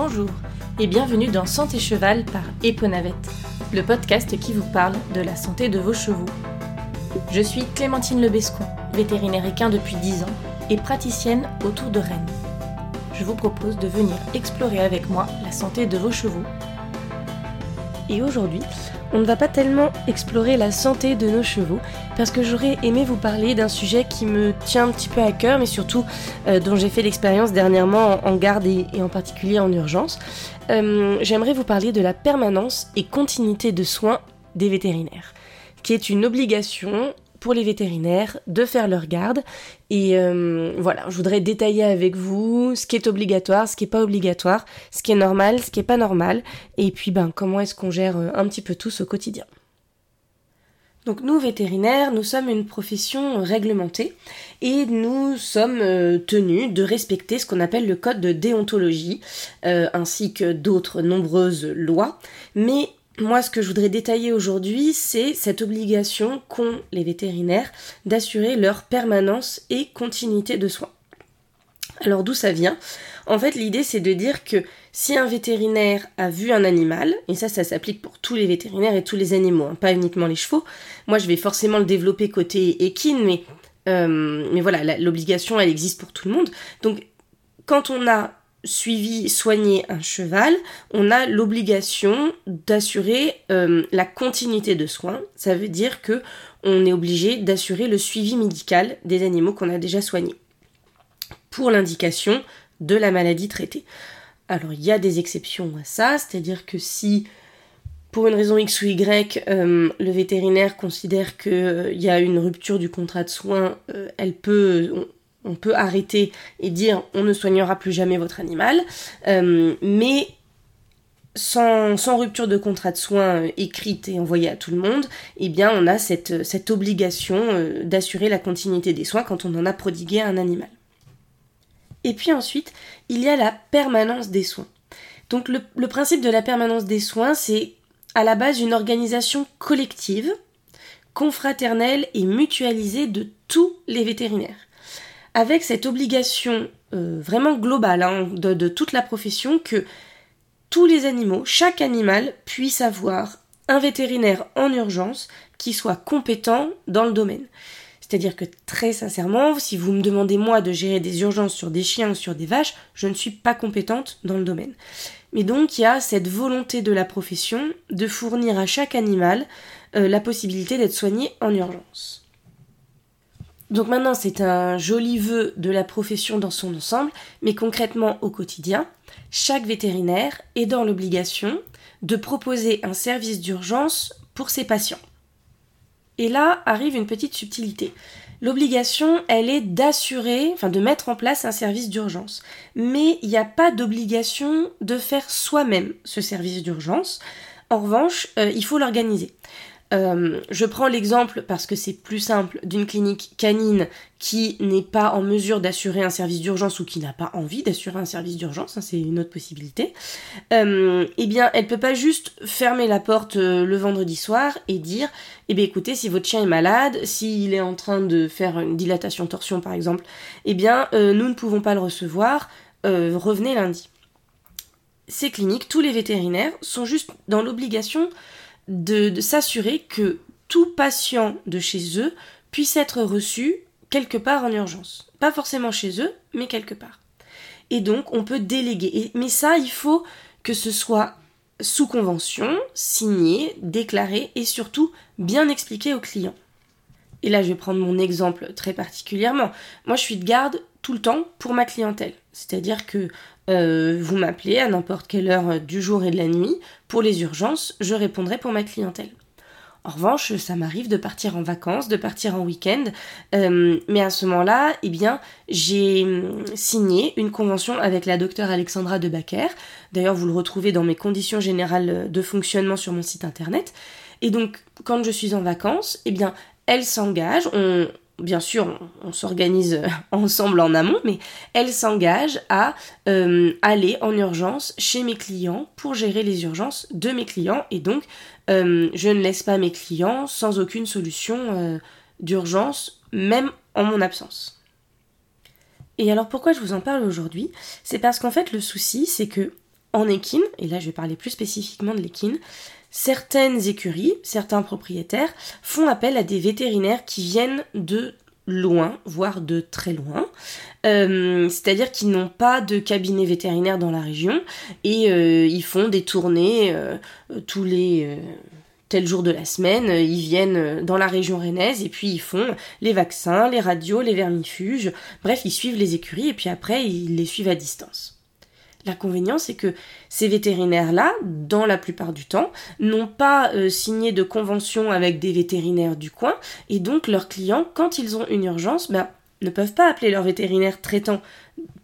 Bonjour et bienvenue dans Santé Cheval par Eponavette, le podcast qui vous parle de la santé de vos chevaux. Je suis Clémentine Lebescon, vétérinaire équin depuis 10 ans et praticienne autour de Rennes. Je vous propose de venir explorer avec moi la santé de vos chevaux. Et aujourd'hui, on ne va pas tellement explorer la santé de nos chevaux, parce que j'aurais aimé vous parler d'un sujet qui me tient un petit peu à cœur, mais surtout euh, dont j'ai fait l'expérience dernièrement en, garde et, en particulier en urgence. Euh, j'aimerais vous parler de la permanence et continuité de soins des vétérinaires, qui est une obligation pour les vétérinaires de faire leur garde. Et euh, voilà, je voudrais détailler avec vous ce qui est obligatoire, ce qui est pas obligatoire, ce qui est normal, ce qui est pas normal, et puis ben comment est-ce qu'on gère euh, un petit peu tout au quotidien. Donc nous, vétérinaires, nous sommes une profession réglementée et nous sommes euh, tenus de respecter ce qu'on appelle le code de déontologie, ainsi que d'autres nombreuses lois. Mais moi, ce que je voudrais détailler aujourd'hui, c'est cette obligation qu'ont les vétérinaires d'assurer leur permanence et continuité de soins. Alors d'où ça vient? En fait, l'idée c'est de dire que si un vétérinaire a vu un animal, et ça ça s'applique pour tous les vétérinaires et tous les animaux, hein, pas uniquement les chevaux, moi je vais forcément le développer côté équine, mais, euh, mais voilà, l'obligation elle existe pour tout le monde. Donc quand on a suivi, soigner un cheval, on a l'obligation d'assurer euh, la continuité de soins. Ça veut dire que on est obligé d'assurer le suivi médical des animaux qu'on a déjà soignés pour l'indication de la maladie traitée. Alors il y a des exceptions à ça, c'est-à-dire que si pour une raison X ou Y, euh, le vétérinaire considère qu'il euh, y a une rupture du contrat de soins, elle peut, on peut arrêter et dire on ne soignera plus jamais votre animal, euh, mais sans, rupture de contrat de soins euh, écrite et envoyée à tout le monde, eh bien on a cette, cette obligation euh, d'assurer la continuité des soins quand on en a prodigué un animal. Et puis ensuite, il y a la permanence des soins. Donc le principe de la permanence des soins, c'est à la base une organisation collective, confraternelle et mutualisée de tous les vétérinaires avec cette obligation euh, vraiment globale hein, de, toute la profession que tous les animaux, chaque animal puisse avoir un vétérinaire en urgence qui soit compétent dans le domaine. C'est-à-dire que très sincèrement, si vous me demandez moi de gérer des urgences sur des chiens ou sur des vaches, je ne suis pas compétente dans le domaine. Mais donc il y a cette volonté de la profession de fournir à chaque animal euh, la possibilité d'être soigné en urgence. Donc maintenant, c'est un joli vœu de la profession dans son ensemble, mais concrètement au quotidien, chaque vétérinaire est dans l'obligation de proposer un service d'urgence pour ses patients. Et là arrive une petite subtilité. L'obligation, elle est d'assurer, enfin de mettre en place un service d'urgence. Mais il n'y a pas d'obligation de faire soi-même ce service d'urgence. En revanche, euh, il faut l'organiser. Euh, je prends l'exemple parce que c'est plus simple d'une clinique canine qui n'est pas en mesure d'assurer un service d'urgence ou qui n'a pas envie d'assurer un service d'urgence, hein, c'est une autre possibilité. Euh, eh bien, elle peut pas juste fermer la porte euh, le vendredi soir et dire, eh bien écoutez, si votre chien est malade, s'il est en train de faire une dilatation torsion par exemple, eh bien nous ne pouvons pas le recevoir, revenez lundi. Ces cliniques, tous les vétérinaires sont juste dans l'obligation de, s'assurer que tout patient de chez eux puisse être reçu quelque part en urgence. Pas forcément chez eux, mais quelque part. Et donc, on peut déléguer. mais ça, il faut que ce soit sous convention, signé, déclaré et surtout bien expliqué au client. Et là, je vais prendre mon exemple très particulièrement. Moi, je suis de garde tout le temps pour ma clientèle. C'est-à-dire que euh, vous m'appelez à n'importe quelle heure du jour et de la nuit. Pour les urgences, je répondrai pour ma clientèle. En revanche, ça m'arrive de partir en vacances, de partir en week-end, euh, mais à ce moment-là, eh bien, j'ai hum, signé une convention avec la docteure Alexandra de Baker. D'ailleurs, vous le retrouvez dans mes conditions générales de fonctionnement sur mon site internet. Et donc, quand je suis en vacances, eh bien, elle s'engage, on, bien sûr, on, s'organise ensemble en amont, mais elle s'engage à euh, aller en urgence chez mes clients pour gérer les urgences de mes clients. Et donc, euh, je ne laisse pas mes clients sans aucune solution euh, d'urgence, même en mon absence. Et alors pourquoi je vous en parle aujourd'hui? C'est parce qu'en fait le souci c'est que en équine, et là je vais parler plus spécifiquement de l'équine, certaines écuries, certains propriétaires font appel à des vétérinaires qui viennent de loin, voire de très loin. Euh, c'est-à-dire qu'ils n'ont pas de cabinet vétérinaire dans la région et euh, ils font des tournées euh, tous les tel jour de la semaine, ils viennent dans la région rennaise et puis ils font les vaccins, les radios, les vermifuges, bref, ils suivent les écuries et puis après ils les suivent à distance. L'inconvénient, c'est que ces vétérinaires-là, dans la plupart du temps, n'ont pas euh, signé de convention avec des vétérinaires du coin, et donc leurs clients, quand ils ont une urgence, ben, ne peuvent pas appeler leur vétérinaire traitant,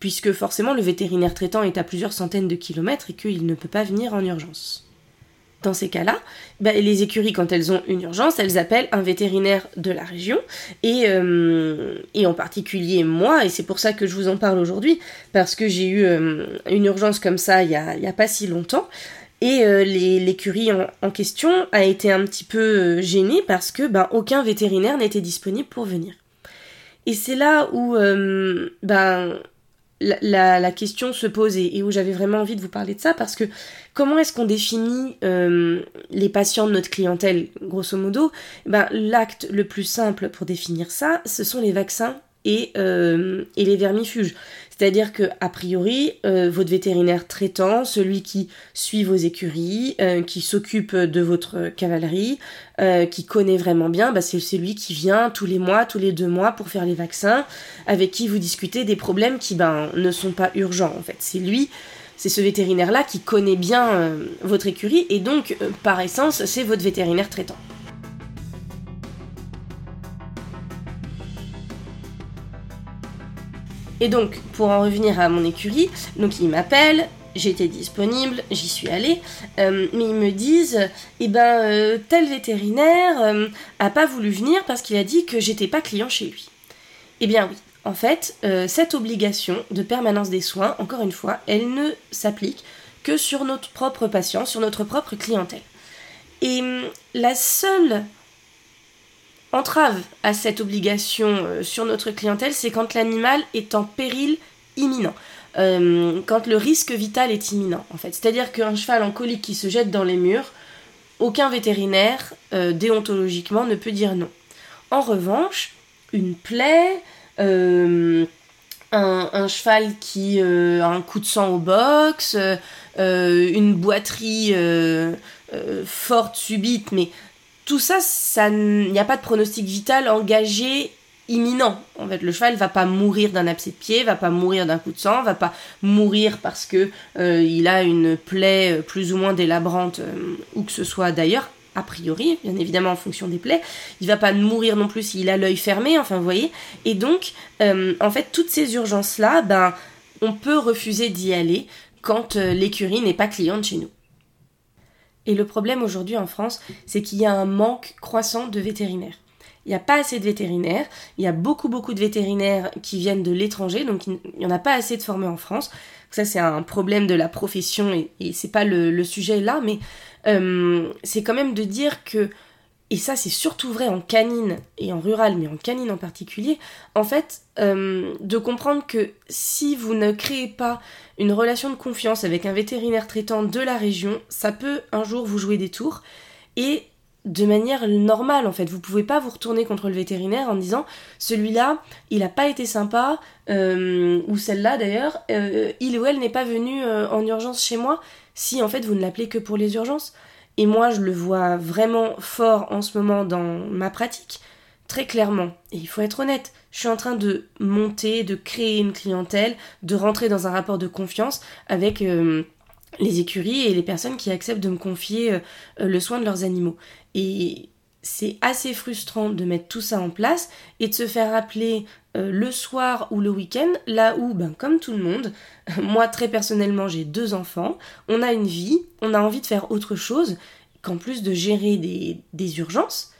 puisque forcément le vétérinaire traitant est à plusieurs centaines de kilomètres et qu'il ne peut pas venir en urgence dans ces cas-là, bah, les écuries, quand elles ont une urgence, elles appellent un vétérinaire de la région, et, euh, et en particulier moi, et c'est pour ça que je vous en parle aujourd'hui, parce que j'ai eu euh, une urgence comme ça il n'y a, a, pas si longtemps, et euh, l'écurie en, question a été un petit peu gênée parce que ben, aucun vétérinaire n'était disponible pour venir. Et c'est là où ben, la, question se pose et, où j'avais vraiment envie de vous parler de ça parce que comment est-ce qu'on définit euh, les patients de notre clientèle? Grosso modo ben, L'acte le plus simple pour définir ça, ce sont les vaccins et, euh, les vermifuges. C'est-à-dire que a priori, euh, votre vétérinaire traitant, celui qui suit vos écuries, euh, qui s'occupe de votre cavalerie, qui connaît vraiment bien, bah, c'est celui qui vient tous les mois, tous les deux mois pour faire les vaccins, avec qui vous discutez des problèmes qui ben ne sont pas urgents en fait. C'est lui, c'est ce vétérinaire-là qui connaît bien votre écurie et donc par essence c'est votre vétérinaire traitant. Et donc, pour en revenir à mon écurie, donc il m'appelle, j'étais disponible, j'y suis allée, euh, mais ils me disent, eh ben, euh, tel vétérinaire euh, a pas voulu venir parce qu'il a dit que j'étais pas client chez lui. Eh bien oui, en fait, cette obligation de permanence des soins, encore une fois, elle ne s'applique que sur notre propre patient, sur notre propre clientèle. Et hum, la seule entrave à cette obligation euh, sur notre clientèle, c'est quand l'animal est en péril imminent. Euh, quand le risque vital est imminent, en fait. C'est-à-dire qu'un cheval en colique qui se jette dans les murs, aucun vétérinaire, euh, déontologiquement, ne peut dire non. En revanche, une plaie, un, cheval qui a un coup de sang au box, une boiterie forte, subite, mais tout ça, ça il n'y a pas de pronostic vital engagé imminent. En fait, le cheval va pas mourir d'un abcès de pied, va pas mourir d'un coup de sang, va pas mourir parce que euh, il a une plaie euh, plus ou moins délabrante euh, ou que ce soit d'ailleurs. A priori, bien évidemment en fonction des plaies, il va pas mourir non plus s'il a l'œil fermé, enfin vous voyez. Et donc, en fait, toutes ces urgences-là, ben, on peut refuser d'y aller quand l'écurie n'est pas cliente chez nous. Et le problème aujourd'hui en France, c'est qu'il y a un manque croissant de vétérinaires. Il n'y a pas assez de vétérinaires, il y a beaucoup beaucoup de vétérinaires qui viennent de l'étranger, donc il n'y en a pas assez de formés en France. Ça c'est un problème de la profession et, et c'est pas le, sujet là, mais euh, c'est quand même de dire que et ça c'est surtout vrai en canine et en rural, mais en canine en particulier, en fait, euh, de comprendre que si vous ne créez pas une relation de confiance avec un vétérinaire traitant de la région, ça peut un jour vous jouer des tours, et de manière normale en fait. Vous pouvez pas vous retourner contre le vétérinaire en disant celui-là, il a pas été sympa, euh, ou celle-là d'ailleurs, euh, il ou elle n'est pas venu en urgence chez moi, si en fait vous ne l'appelez que pour les urgences. Et moi, je le vois vraiment fort en ce moment dans ma pratique, très clairement. Et il faut être honnête, je suis en train de monter, de créer une clientèle, de rentrer dans un rapport de confiance avec euh, les écuries et les personnes qui acceptent de me confier euh, le soin de leurs animaux. Et c'est assez frustrant de mettre tout ça en place et de se faire appeler euh, le soir ou le week-end, là où, ben, comme tout le monde, moi très personnellement j'ai deux enfants, on a une vie, on a envie de faire autre chose qu'en plus de gérer des, urgences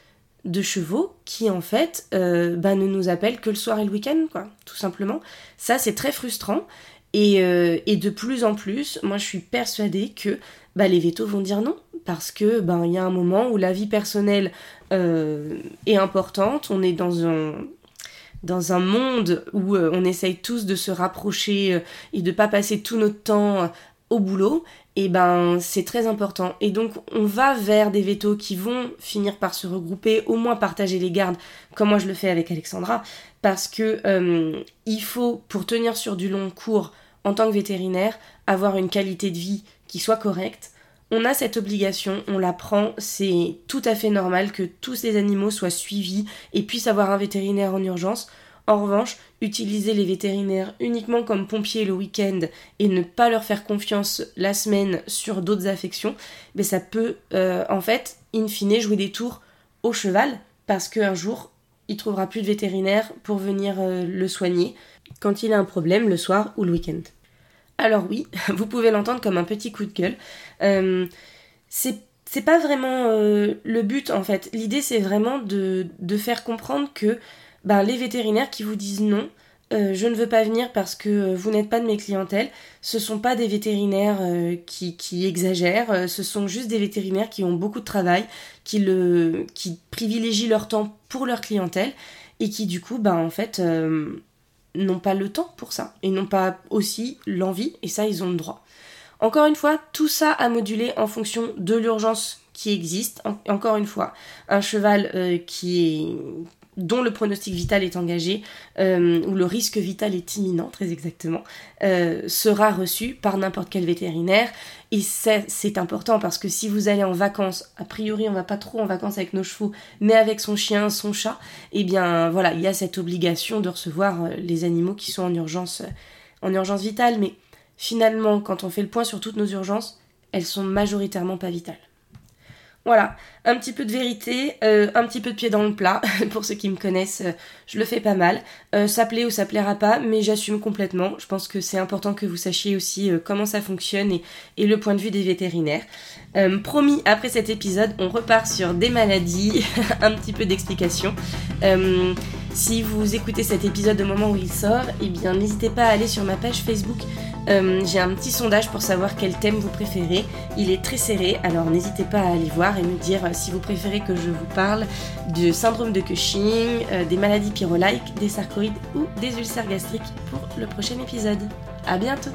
de chevaux qui en fait euh, ben, ne nous appellent que le soir et le week-end, quoi, tout simplement. Ça c'est très frustrant et, euh, et, de plus en plus, moi je suis persuadée que bah, les vétos vont dire non. Parce que ben il y a un moment où la vie personnelle euh, est importante, on est dans un dans un monde où euh, on essaye tous de se rapprocher et de pas passer tout notre temps au boulot, et ben c'est très important. Et donc on va vers des vétos qui vont finir par se regrouper, au moins partager les gardes, comme moi je le fais avec Alexandra, parce que il faut, pour tenir sur du long cours en tant que vétérinaire, avoir une qualité de vie qui soit correcte. On a cette obligation, on la prend, c'est tout à fait normal que tous les animaux soient suivis et puissent avoir un vétérinaire en urgence. En revanche, utiliser les vétérinaires uniquement comme pompiers le week-end et ne pas leur faire confiance la semaine sur d'autres affections, mais ben ça peut euh, en fait, in fine, jouer des tours au cheval parce qu'un jour, il trouvera plus de vétérinaire pour venir euh, le soigner quand il a un problème le soir ou le week-end. Alors oui, vous pouvez l'entendre comme un petit coup de gueule. Euh, c'est pas vraiment le but en fait. L'idée c'est vraiment de, faire comprendre que ben, les vétérinaires qui vous disent non, euh, je ne veux pas venir parce que euh, vous n'êtes pas de mes clientèles, ce sont pas des vétérinaires euh, qui, qui, exagèrent, ce sont juste des vétérinaires qui ont beaucoup de travail, qui, le, qui privilégient leur temps pour leur clientèle et qui du coup, ben, en fait, n'ont pas le temps pour ça et n'ont pas aussi l'envie et ça, ils ont le droit. Encore une fois, tout ça à moduler en fonction de l'urgence qui existe. encore une fois, un cheval qui est dont le pronostic vital est engagé, euh, ou le risque vital est imminent, très exactement, euh, sera reçu par n'importe quel vétérinaire. Et c'est important parce que si vous allez en vacances, a priori on va pas trop en vacances avec nos chevaux, mais avec son chien, son chat, eh bien voilà, il y a cette obligation de recevoir euh, les animaux qui sont en urgence, en urgence vitale. Mais finalement, quand on fait le point sur toutes nos urgences, elles sont majoritairement pas vitales. Voilà, un petit peu de vérité, euh, un petit peu de pied dans le plat. Pour ceux qui me connaissent, euh, je le fais pas mal. Euh, ça plaît ou ça plaira pas, mais j'assume complètement. Je pense que c'est important que vous sachiez aussi comment ça fonctionne et, et, le point de vue des vétérinaires. promis, après cet épisode, on repart sur des maladies, un petit peu d'explication. si vous écoutez cet épisode au moment où il sort, eh bien n'hésitez pas à aller sur ma page Facebook euh, j'ai un petit sondage pour savoir quel thème vous préférez. Il est très serré, alors n'hésitez pas à aller voir et me dire euh, si vous préférez que je vous parle du syndrome de Cushing, euh, des maladies pyrolaïques, des sarcoïdes ou des ulcères gastriques pour le prochain épisode. A bientôt